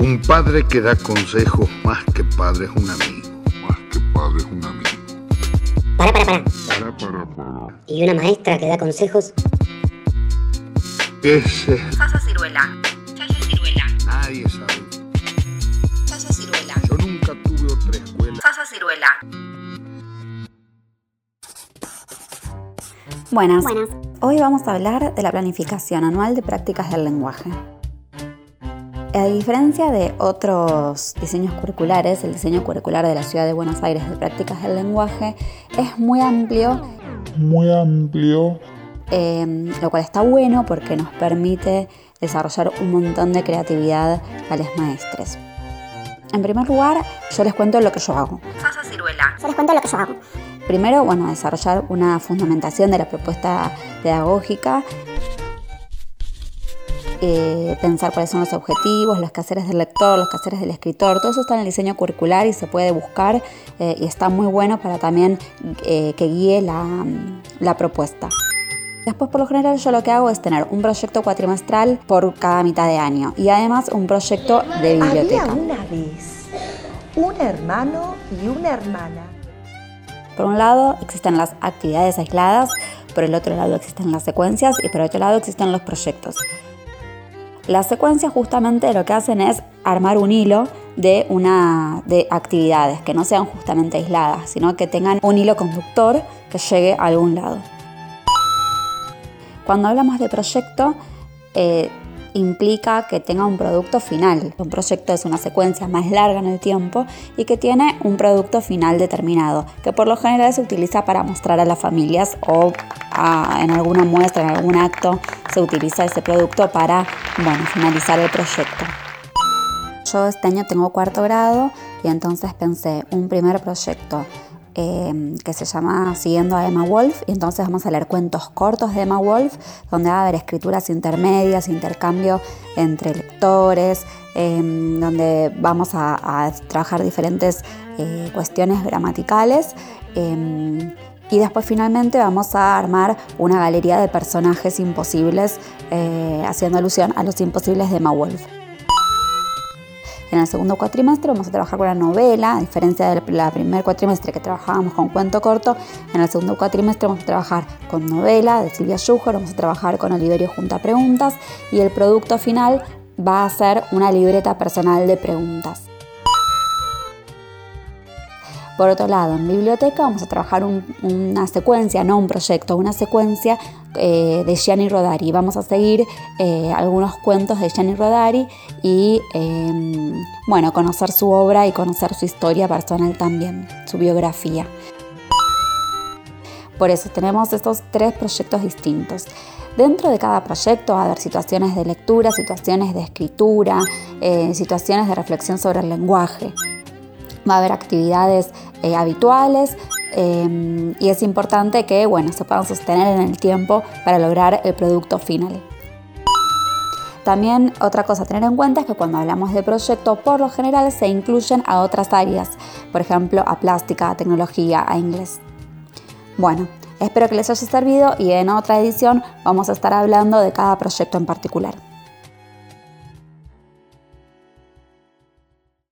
Un padre que da consejos más que padre es un amigo. Más que padre es un amigo. Para, para, para. Para, para, para. ¿Y una maestra que da consejos? Ese Sasa Ciruela. Sasa Ciruela. nadie sabe. Sasa Ciruela. Yo nunca tuve otra escuela. Sasa Ciruela. Buenas. Buenas. Hoy vamos a hablar de la planificación anual de prácticas del lenguaje. A diferencia de otros diseños curriculares, el diseño curricular de la Ciudad de Buenos Aires de prácticas del lenguaje es muy amplio, muy amplio, eh, lo cual está bueno porque nos permite desarrollar un montón de creatividad a los maestres. En primer lugar, yo les cuento lo que yo hago. Sasa Ciruela. Yo les cuento lo que yo hago. Primero, bueno, desarrollar una fundamentación de la propuesta pedagógica, eh, pensar cuáles son los objetivos, los quehaceres del lector, los quehaceres del escritor, todo eso está en el diseño curricular y se puede buscar eh, y está muy bueno para también eh, que guíe la, la propuesta. Después, por lo general, yo lo que hago es tener un proyecto cuatrimestral por cada mitad de año y además un proyecto de biblioteca. Había una vez un hermano y una hermana. Por un lado existen las actividades aisladas, por el otro lado existen las secuencias y por otro lado existen los proyectos. Las secuencias justamente lo que hacen es armar un hilo de, una, de actividades que no sean justamente aisladas, sino que tengan un hilo conductor que llegue a algún lado. Cuando hablamos de proyecto, eh, implica que tenga un producto final. Un proyecto es una secuencia más larga en el tiempo y que tiene un producto final determinado, que por lo general se utiliza para mostrar a las familias o a- en alguna muestra, en algún acto, se utiliza ese producto para finalizar el proyecto. Yo este año tengo cuarto grado y entonces pensé un primer proyecto eh, que se llama Siguiendo a Emma Wolf y entonces vamos a leer cuentos cortos de Emma Wolf donde va a haber escrituras intermedias, intercambio entre lectores, eh, donde vamos a, trabajar diferentes eh, cuestiones gramaticales. eh, y después finalmente vamos a armar una galería de personajes imposibles, eh, haciendo alusión a los imposibles de Emma Wolf. En el segundo cuatrimestre vamos a trabajar con una novela, a diferencia del la primer cuatrimestre que trabajábamos con cuento corto, en el segundo cuatrimestre vamos a trabajar con novela de Silvia Schuher, vamos a trabajar con Oliverio Junta Preguntas y el producto final va a ser una libreta personal de preguntas. Por otro lado, en biblioteca vamos a trabajar un- una secuencia, no un proyecto, una secuencia eh, de Gianni Rodari. Vamos a seguir eh, algunos cuentos de Gianni Rodari y, eh, bueno, conocer su obra y conocer su historia personal también, su biografía. Por eso tenemos estos tres proyectos distintos. Dentro de cada proyecto va a haber situaciones de lectura, situaciones de escritura, situaciones de reflexión sobre el lenguaje va a haber actividades habituales eh, y es importante que bueno, se puedan sostener en el tiempo para lograr el producto final. También otra cosa a tener en cuenta es que cuando hablamos de proyecto, por lo general se incluyen a otras áreas, por ejemplo a plástica, a tecnología, a inglés. Bueno, espero que les haya servido y en otra edición vamos a estar hablando de cada proyecto en particular.